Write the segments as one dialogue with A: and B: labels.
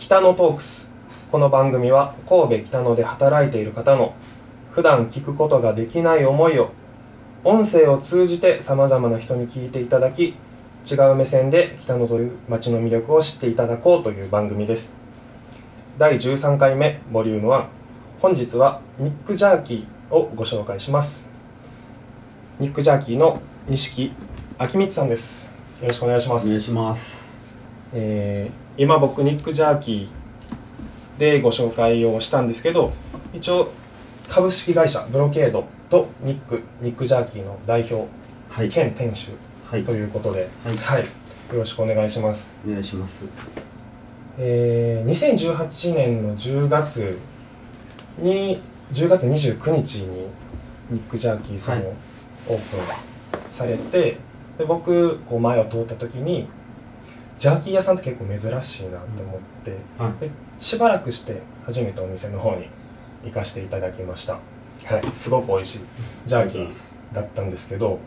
A: 北野トークス。この番組は神戸北野で働いている方の普段聞くことができない思いを音声を通じてさまざまな人に聞いていただき違う目線で北野という街の魅力を知っていただこうという番組です。第13回目ボリューム1本日はニックジャーキーをご紹介します。ニックジャーキーの錦明光さんです。よろしくお願いします。
B: お願いします。
A: えー今僕ニックジャーキーでご紹介をしたんですけど一応株式会社ブロケードとニックニックジャーキーの代表
B: はい。
A: 兼店主
B: はい。
A: ということで、
B: はい。
A: よろしくお願いします、
B: お願いします。
A: えー2018年の10月に10月29日にニックジャーキーさん
B: はい。
A: をオープンされて、で僕こう前を通った時にジャーキー屋さんって結構珍しいなと思って、
B: はい。
A: でしばらくして初めてお店の方に行かせていただきました、はい、すごく美味しいジャーキーだったんですけど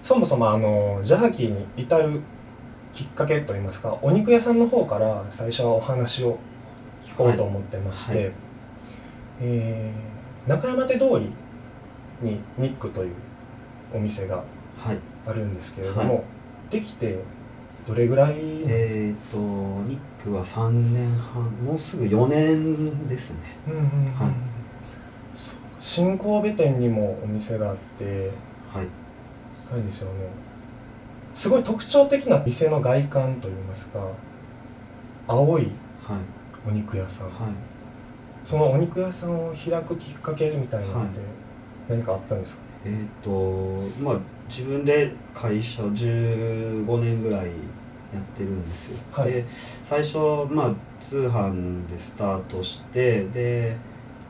A: そもそもあのジャーキーに至るきっかけといいますかお肉屋さんの方から最初はお話を聞こうと思ってまして、
B: はいはい。
A: えー中山手通りにニックというお店が
B: はい。
A: あるんですけれども、
B: はい。
A: できてどれぐらい、
B: えっ、とニックは3年半もうすぐ4年ですね。
A: うんうんうん
B: はい。
A: 新神戸店にもお店があって
B: はい。
A: あれですよね。すごい特徴的な店の外観といいますか青い
B: はい。
A: お肉屋さん。
B: はい。
A: そのお肉屋さんを開くきっかけみたいなのって何かあったんですか、
B: えっ、とまあ自分で会社15年ぐらいやってるんですよ、
A: はい。
B: で最初まあ通販でスタートしてで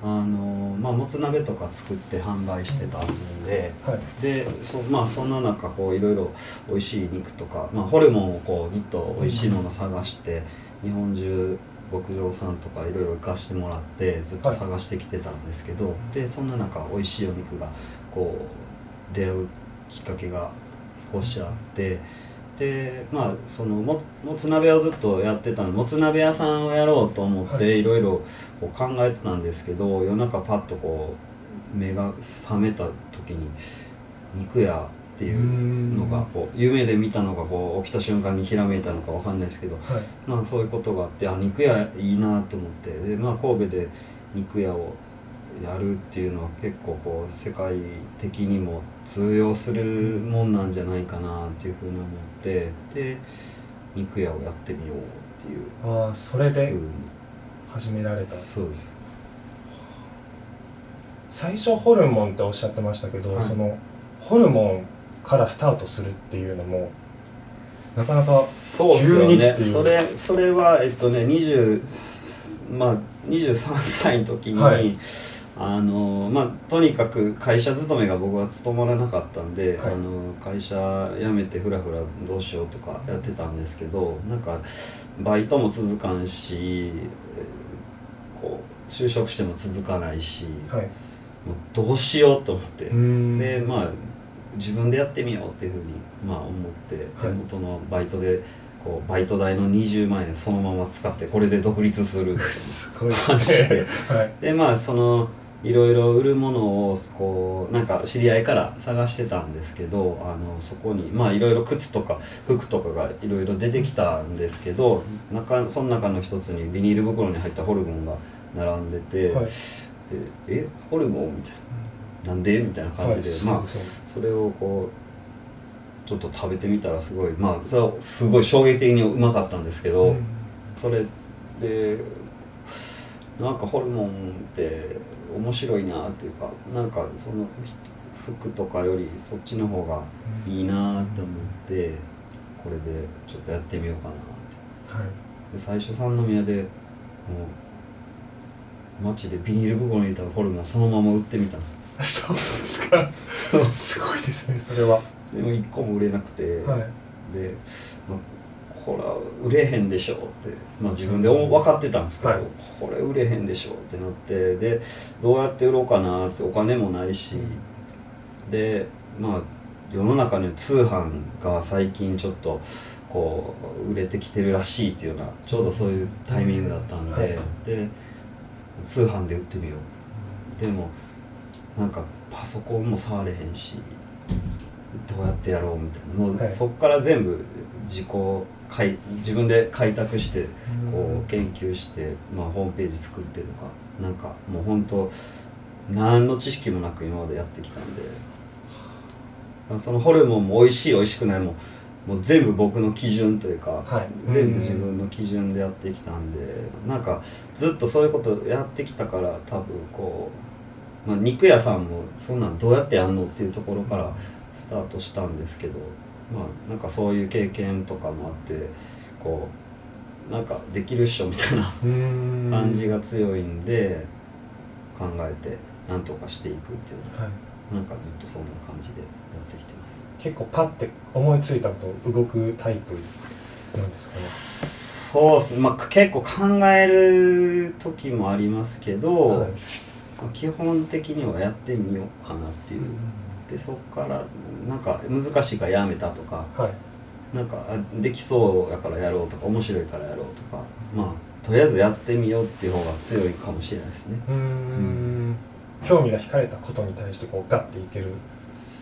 B: あのまあもつ鍋とか作って販売してたんで、
A: はい。
B: でそまあそんな中こういろいろ美味しい肉とか、まあ、ホルモンをこうずっと美味しいもの探して、日本中牧場さんとかいろいろ行かしてもらってずっと探してきてたんですけど、でそんな中美味しいお肉がこう出会うきっかけが少しあって。でまあそのももつ鍋をずっとやってたのもつ鍋屋さんをやろうと思っ
A: は
B: ていろいろこう考えてたんですけど夜中パッとこう目が覚めた時に肉屋っていうのがこう夢で見たのがこう起きた瞬間にひらめいたのかわかんないですけど
A: はい
B: まあそういうことがあってあ肉屋いいなと思ってでまあ神戸で肉屋をやるっていうのは結構こう世界的にも通用するもんなんじゃないかなっていうふうに思ってで肉屋をやってみようっていう
A: ああそれで
B: ふうに
A: 始められた。
B: そうです。
A: 最初ホルモンっておっしゃってましたけど、
B: はい。
A: そのホルモンからスタートするっていうのもなかなか
B: そうですよね。それそれはえっとね20まあ23歳の時に、
A: はい
B: あのまあとにかく会社勤めが僕は務まらなかったんで、
A: はい。
B: あの会社辞めてふらふらどうしようとかやってたんですけどなんかバイトも続かんしえーこう就職しても続かないし、
A: はい。
B: もうどうしようと思って。でまあ自分でやってみようっていうふうに、まあ、思って手元のバイトでこうバイト代の20万円そのまま使ってこれで独立するっていう
A: すごい
B: 感じで。
A: はい。
B: でまあそのいろいろ売るものをこうなんか知り合いから探してたんですけどあのそこにまあいろいろ靴とか服とかがいろいろ出てきたんですけど中その中の一つにビニール袋に入ったホルモンが並んでて「
A: はい
B: でえホルモン?」みたいな「なんで?」みたいな感じで、
A: はい
B: まあそれをこうちょっと食べてみたらすごいまあそれはすごい衝撃的にうまかったんですけど、
A: うん
B: それでなんかホルモンって面白いなっていうかなんかそのひ服とかよりそっちの方がいいなって思ってこれでちょっとやってみようかなって。
A: はい。
B: で最初三宮でもう街でビニール袋に入れたホルモンそのまま売ってみたんですよ。
A: そうですか。すごいですねそれは。
B: でも一個も売れなくて、
A: はい。
B: で、まあ、これは売れへんでしょうって、まあ、自分で思分かってたんですけど、
A: はい。
B: これ売れへんでしょうってなってでどうやって売ろうかなってお金もないし、でまあ世の中には通販が最近ちょっとこう売れてきてるらしいっていうようなちょうどそういうタイミングだったんで、
A: はい。
B: で通販で売ってみようでもなんかパソコンも触れへんしどうやってやろうみたいな。もう
A: はい。
B: そっから全部自己開自分で開拓してこう研究して、まあ、ホームページ作ってとかなんかもう本当何の知識もなく今までやってきたんで。まあそのホルモンも美味しい美味しくないももう全部僕の基準というか、
A: はい。
B: 全部自分の基準でやってきたんでなんかずっとそういうことやってきたから多分こう、まあ、肉屋さんもそんなんどうやってやんのっていうところからスタートしたんですけどまあなんかそういう経験とかもあってこうなんかできるっしょみたいな
A: うん。
B: 感じが強いんで考えてなんとかしていくっていうの
A: はい。
B: はなんかずっとそんな感じでやってきてます。
A: 結構パッて思いついたこと動くタイプなんです
B: そうっす。まあ結構考える時もありますけど、
A: かねはい。
B: まあ基本的にはやってみようかなっていう、でそっからなんか難しいからやめたとか
A: はい。
B: なんかあできそうやからやろうとか面白いからやろうとかまあとりあえずやってみようっていう方が強いかもしれないですね。
A: うーん。興味が惹かれたことに対してこうガッていける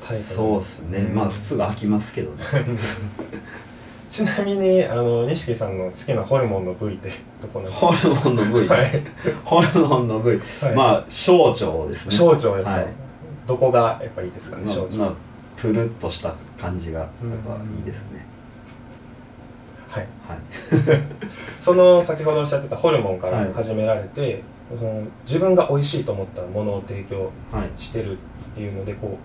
A: タイプ
B: そうっすね、
A: うん。
B: まあすぐ飽きますけどね。
A: ちなみにあの錦さんの好きなホルモンの部位ってどこなんですか
B: ホルモンの部位、
A: はい、
B: ホルモンの部位、
A: はい、
B: まあ小腸ですね。
A: 小腸ですか、
B: はい
A: どこがやっぱいいですかね
B: まあ
A: 小腸、
B: まあプルッとした感じがやっぱいいですね、
A: はい。
B: はい。
A: その先ほどおっしゃってたホルモンから
B: はい
A: 始められて、その自分が美味しいと思ったものを提供
B: はい
A: してるっていうのでこ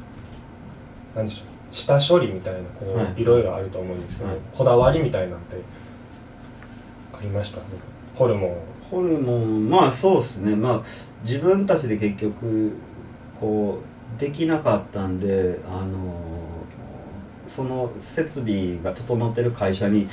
A: うなんでしょう下処理みたいなこう、
B: はい。
A: い、ろいろあると思うんですけど、
B: はい。
A: こだわりみたいなんてありました？ホルモン。を
B: ホルモンまあそうですね。まあ自分たちで結局こうできなかったんであのその設備が整ってる会社に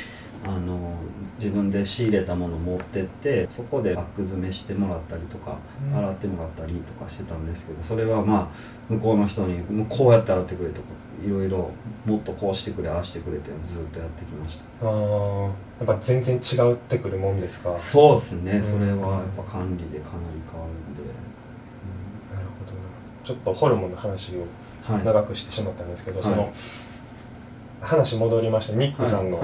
B: あの自分で仕入れたものを持ってってそこでバッグ詰めしてもらったりとか、
A: うん。
B: 洗ってもらったりとかしてたんですけどそれはまあ向こうの人に「もうこうやって洗ってくれ」とかいろいろもっとこうしてくれああしてくれってずっとやってきました。
A: あーやっぱ全然違ってくるもんですか？
B: そうですね。
A: うん。
B: それはやっぱ管理でかなり変わるんで。
A: なるほどなちょっとホルモンの話を
B: はい、
A: 長くしてしまったんですけど、
B: はい。
A: その話戻りましてニックさんの、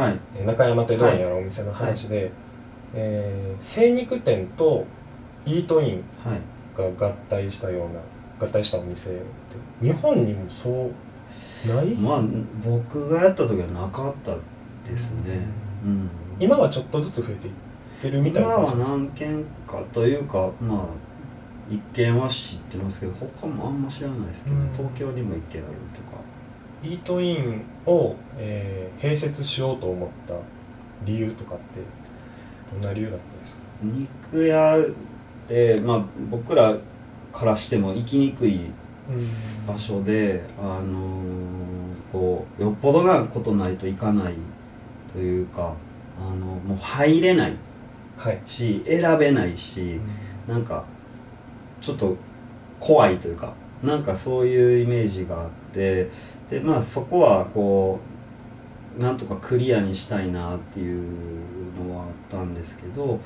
A: 中山ってどうにやらお店の話で、えー精肉店とイートイン
B: はい、
A: が合体したような合体したお店って日本にもそうない、
B: まあ僕がやった時はなかったですね、うん、
A: 今はちょっとずつ増えていってるみたい
B: 今
A: な
B: は何件かというかまあ一件は知ってますけど他もあんま知らないですけど、
A: うん。
B: 東京にも一件あるとか。
A: イートインを、えー併設しようと思った理由とかってどんな理由だったんですか？
B: 肉屋ってまあ僕らからしても行きにくい場所で、あのーこうよっぽどなことないといかないというかあのもう入れない
A: はい、
B: し選べないしなんかちょっと怖いというかなんかそういうイメージがあってでまあそこはこうなんとかクリアにしたいなっていうのはあったんですけど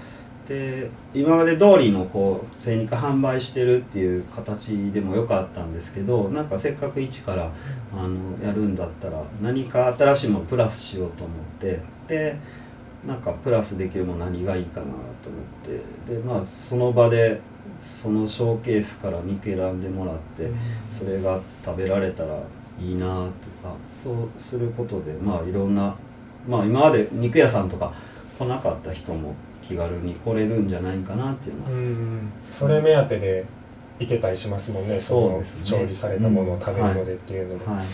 B: で今まで通りのこう精肉販売してるっていう形でもよかったんですけどなんかせっかく一からあのやるんだったら何か新しいものプラスしようと思ってでなんかプラスできるもの何がいいかなと思ってでまあその場でそのショーケースから肉選んでもらってそれが食べられたらいいなとかそう。することでまあいろんなまあ今まで肉屋さんとか来なかった人も気軽に来れるんじゃないかなっていうのは。
A: うんそれ目当てで行けたりしますもんね
B: そうですね。
A: 調理されたものを食べるのでっていうので、
B: はい。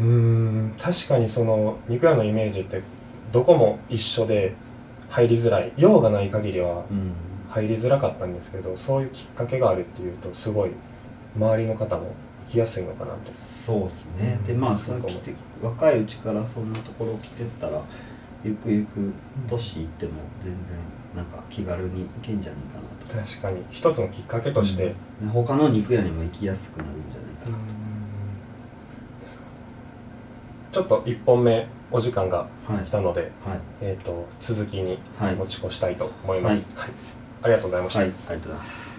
A: うん。確かにその肉屋のイメージってどこも一緒で入りづらい。用がない限りは
B: うん
A: 入りづらかったんですけどそういうきっかけがあるっていうとすごい周りの方も行きやすいのかなと。
B: そうですね、
A: うん。
B: でまあ
A: そ
B: の来て若いうちからそんなところ来てったらゆくゆく年いっても全然なんか気軽に行けんじゃないかなと。
A: 確かに。一つのきっかけとして、
B: で他の肉屋にも行きやすくなるんじゃないかなと、
A: ちょっと1本目終お時間が
B: はい。
A: 来たので、
B: はい。
A: えー、と続きに
B: はい。
A: 持ち越したいと思います、はいありがとうございました、
B: はいありがとうございます。